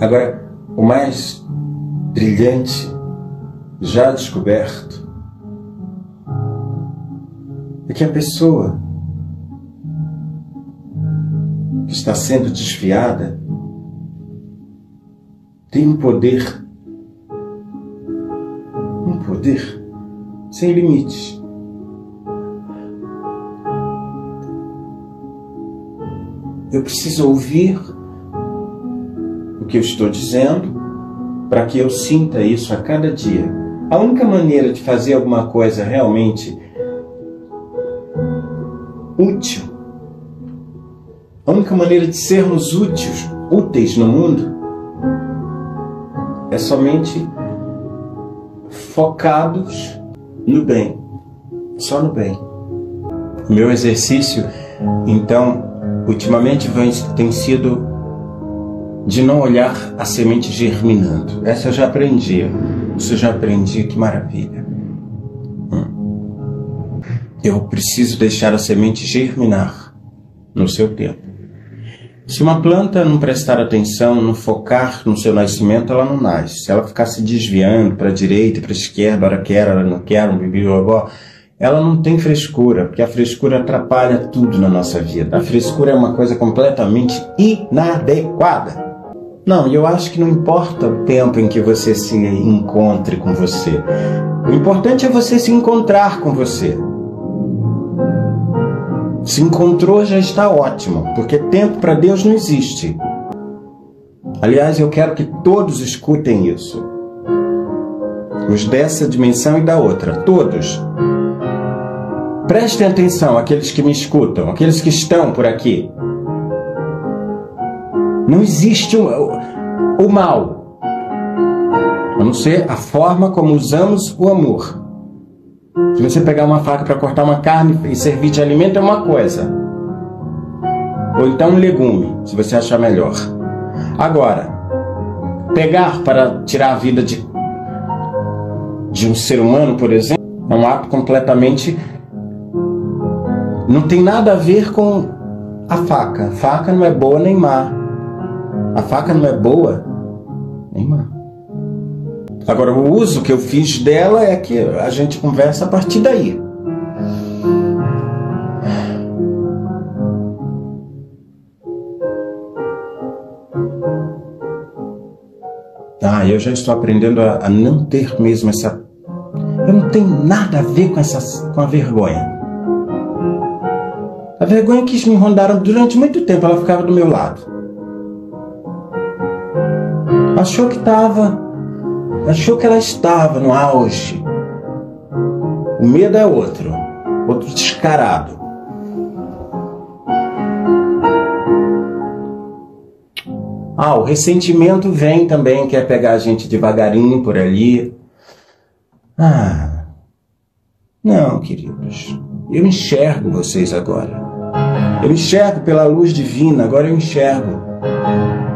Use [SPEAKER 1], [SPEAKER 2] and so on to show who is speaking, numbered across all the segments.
[SPEAKER 1] Agora, o mais brilhante já descoberto é que a pessoa que está sendo desviada tem um poder, um poder sem limites. Eu preciso ouvir que eu estou dizendo para que eu sinta isso a cada dia. A única maneira de fazer alguma coisa realmente útil, a única maneira de sermos úteis, úteis no mundo, é somente focados no bem, só no bem. O meu exercício, então, ultimamente tem sido de não olhar a semente germinando. Essa eu já aprendi. Isso eu já aprendi, que maravilha. Hum. Eu preciso deixar a semente germinar no seu tempo. Se uma planta não prestar atenção, não focar no seu nascimento, ela não nasce. Se ela ficar se desviando para a direita, para a esquerda, ela quer, ela não quer, um bibi, ela não tem frescura, porque a frescura atrapalha tudo na nossa vida. A frescura é uma coisa completamente inadequada. Não, e eu acho que não importa o tempo em que você se encontre com você. O importante é você se encontrar com você. Se encontrou já está ótimo, porque tempo para Deus não existe. Aliás, eu quero que todos escutem isso. Os dessa dimensão e da outra, todos. Prestem atenção, aqueles que me escutam, aqueles que estão por aqui. Não existe o, o mal, a não ser a forma como usamos o amor. Se você pegar uma faca para cortar uma carne e servir de alimento é uma coisa. Ou então um legume, se você achar melhor. Agora, pegar para tirar a vida de, de um ser humano, por exemplo, é um ato completamente. Não tem nada a ver com a faca. Faca não é boa nem má. A faca não é boa nem má. Agora, o uso que eu fiz dela é que a gente conversa a partir daí. Ah, eu já estou aprendendo a, a não ter mesmo essa. Eu não tenho nada a ver com, essa, com a vergonha. A vergonha quis me rondaram durante muito tempo, ela ficava do meu lado. Achou que estava achou que ela estava no auge. O medo é outro, outro descarado. Ah, o ressentimento vem também, quer pegar a gente devagarinho por ali. Ah, não, queridos. Eu enxergo vocês agora. Eu enxergo pela luz divina, agora eu enxergo.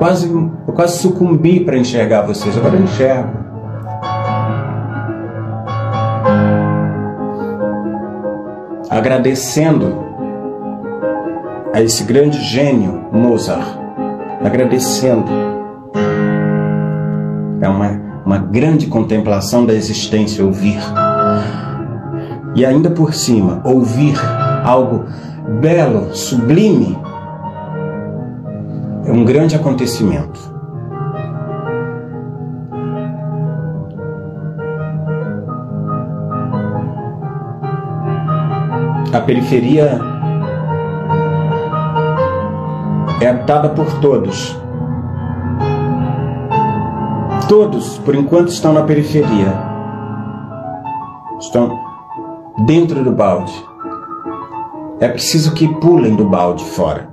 [SPEAKER 1] Quase, eu quase sucumbi para enxergar vocês, agora eu enxergo. agradecendo a esse grande gênio Mozart, agradecendo. É uma, uma grande contemplação da existência ouvir. E ainda por cima, ouvir algo belo, sublime, é um grande acontecimento. a periferia é habitada por todos. Todos, por enquanto, estão na periferia. Estão dentro do balde. É preciso que pulem do balde fora.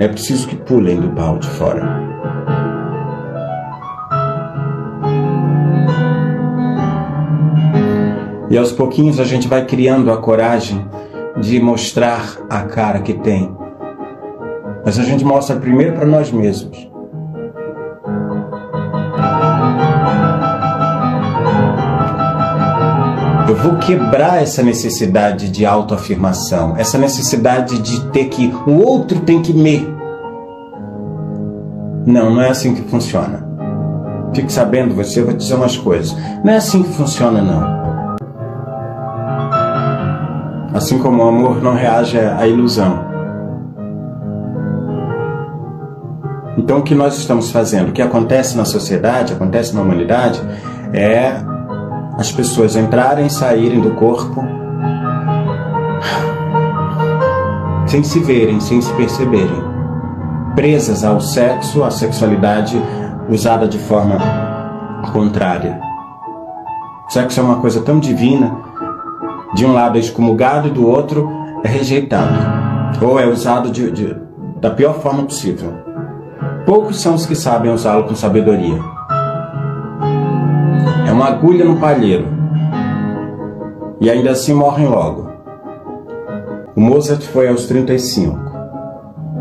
[SPEAKER 1] É preciso que pulem do balde fora. E aos pouquinhos a gente vai criando a coragem de mostrar a cara que tem. Mas a gente mostra primeiro para nós mesmos. Eu vou quebrar essa necessidade de autoafirmação, essa necessidade de ter que o outro tem que me. Não, não é assim que funciona. Fique sabendo, você, te dizer umas coisas. Não é assim que funciona, não. Assim como o amor não reage à ilusão. Então, o que nós estamos fazendo? O que acontece na sociedade, acontece na humanidade, é as pessoas entrarem e saírem do corpo sem se verem, sem se perceberem, presas ao sexo, à sexualidade usada de forma contrária. O sexo é uma coisa tão divina, de um lado é excomulgado e do outro é rejeitado, ou é usado de, de, da pior forma possível. Poucos são os que sabem usá-lo com sabedoria. Uma agulha no palheiro, e ainda assim morrem logo. O Mozart foi aos 35.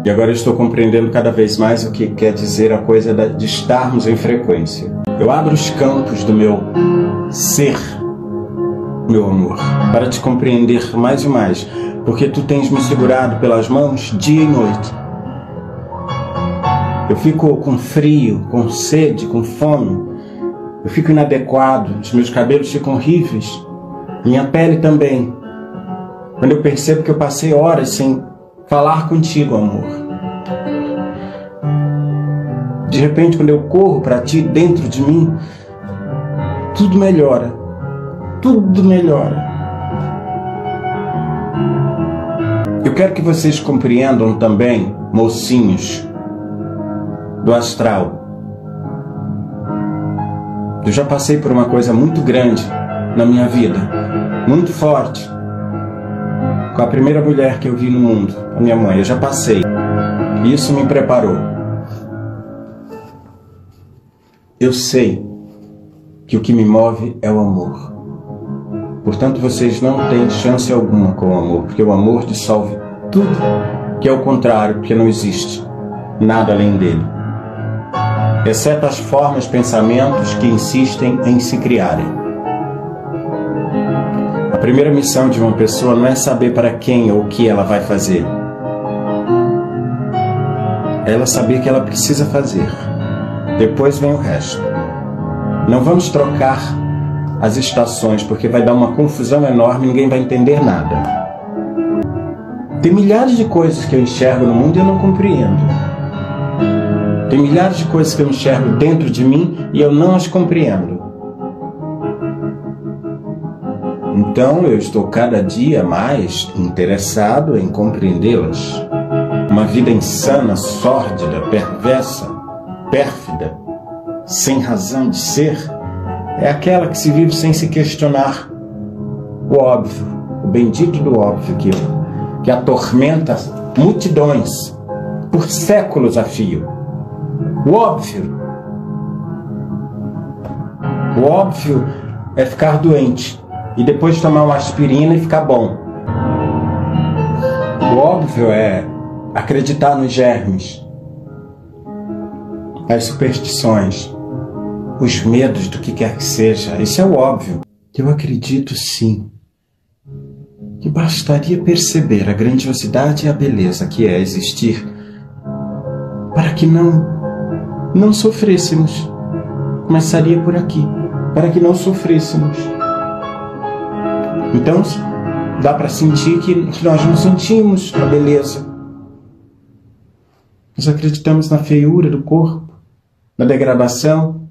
[SPEAKER 1] E agora estou compreendendo cada vez mais o que quer dizer a coisa de estarmos em frequência. Eu abro os campos do meu ser, meu amor, para te compreender mais e mais, porque tu tens me segurado pelas mãos dia e noite. Eu fico com frio, com sede, com fome. Eu fico inadequado, os meus cabelos ficam horríveis, minha pele também. Quando eu percebo que eu passei horas sem falar contigo, amor. De repente, quando eu corro para ti dentro de mim, tudo melhora. Tudo melhora. Eu quero que vocês compreendam também, mocinhos do astral. Eu já passei por uma coisa muito grande na minha vida, muito forte com a primeira mulher que eu vi no mundo, a minha mãe. Eu já passei. Isso me preparou. Eu sei que o que me move é o amor. Portanto, vocês não têm chance alguma com o amor, porque o amor dissolve tudo que é o contrário, porque não existe nada além dele. Exceto as formas, pensamentos que insistem em se criarem. A primeira missão de uma pessoa não é saber para quem ou o que ela vai fazer. É ela saber que ela precisa fazer. Depois vem o resto. Não vamos trocar as estações porque vai dar uma confusão enorme ninguém vai entender nada. Tem milhares de coisas que eu enxergo no mundo e eu não compreendo. Tem milhares de coisas que eu enxergo dentro de mim e eu não as compreendo. Então eu estou cada dia mais interessado em compreendê-las. Uma vida insana, sórdida, perversa, pérfida, sem razão de ser, é aquela que se vive sem se questionar o óbvio, o bendito do óbvio que, que atormenta multidões por séculos a fio. O óbvio. O óbvio é ficar doente e depois tomar uma aspirina e ficar bom. O óbvio é acreditar nos germes, as superstições, os medos do que quer que seja. Isso é o óbvio. Eu acredito sim que bastaria perceber a grandiosidade e a beleza que é existir para que não não sofrêssemos. Começaria por aqui, para que não sofrêssemos. Então, dá para sentir que, que nós não sentimos a beleza. Nós acreditamos na feiura do corpo, na degradação.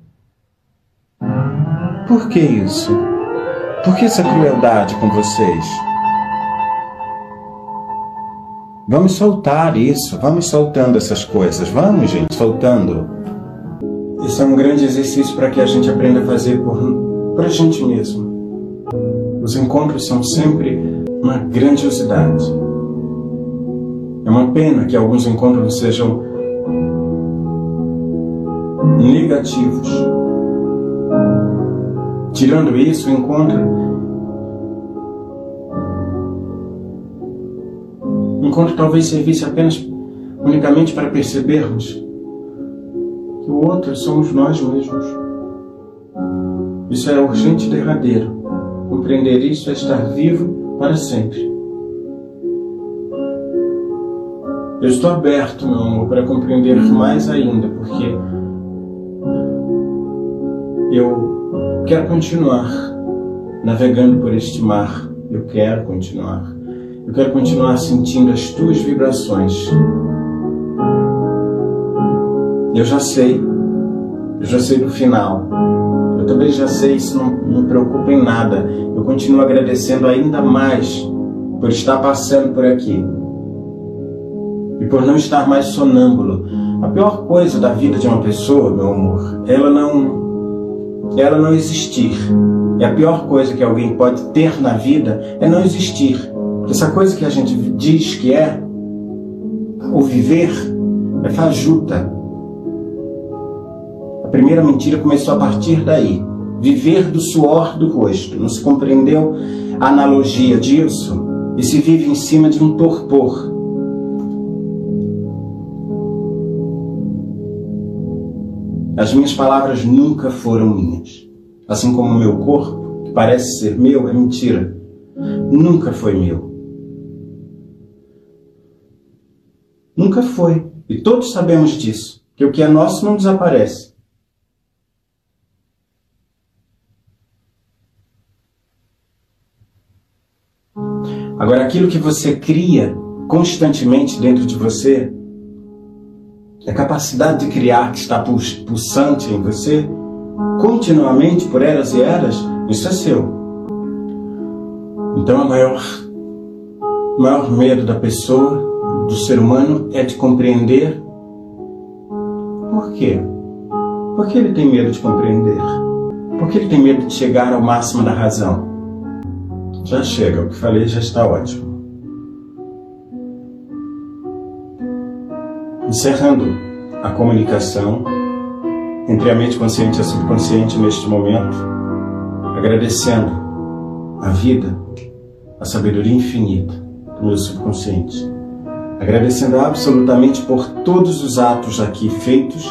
[SPEAKER 1] Por que isso? Por que essa crueldade com vocês? Vamos soltar isso, vamos soltando essas coisas, vamos, gente, soltando. Isso é um grande exercício para que a gente aprenda a fazer por, por a gente mesmo. Os encontros são sempre uma grandiosidade. É uma pena que alguns encontros sejam negativos. Tirando isso, o encontro o encontro talvez servisse apenas unicamente para percebermos que o outro somos nós mesmos. Isso é urgente e derradeiro. Compreender isso é estar vivo para sempre. Eu estou aberto, meu amor, para compreender mais ainda, porque eu quero continuar navegando por este mar. Eu quero continuar. Eu quero continuar sentindo as tuas vibrações. Eu já sei. Eu já sei do final. Eu também já sei, isso não me preocupa em nada. Eu continuo agradecendo ainda mais por estar passando por aqui e por não estar mais sonâmbulo. A pior coisa da vida de uma pessoa, meu amor, é ela não ela não existir. E a pior coisa que alguém pode ter na vida é não existir. Essa coisa que a gente diz que é o viver é fajuta. Primeira mentira começou a partir daí. Viver do suor do rosto. Não se compreendeu a analogia disso? E se vive em cima de um torpor As minhas palavras nunca foram minhas. Assim como o meu corpo, que parece ser meu, é mentira. Nunca foi meu. Nunca foi. E todos sabemos disso, que o que é nosso não desaparece. Agora, aquilo que você cria constantemente dentro de você a capacidade de criar que está pulsante em você, continuamente por eras e eras, isso é seu. Então, o maior, o maior medo da pessoa, do ser humano, é de compreender. Por quê? Por que ele tem medo de compreender? Por que ele tem medo de chegar ao máximo da razão? Já chega, o que falei já está ótimo. encerrando a comunicação entre a mente consciente e a subconsciente neste momento, agradecendo a vida, a sabedoria infinita do meu subconsciente, agradecendo absolutamente por todos os atos aqui feitos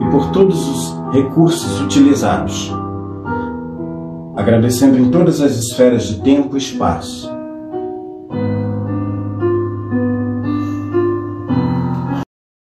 [SPEAKER 1] e por todos os recursos utilizados, agradecendo em todas as esferas de tempo e espaço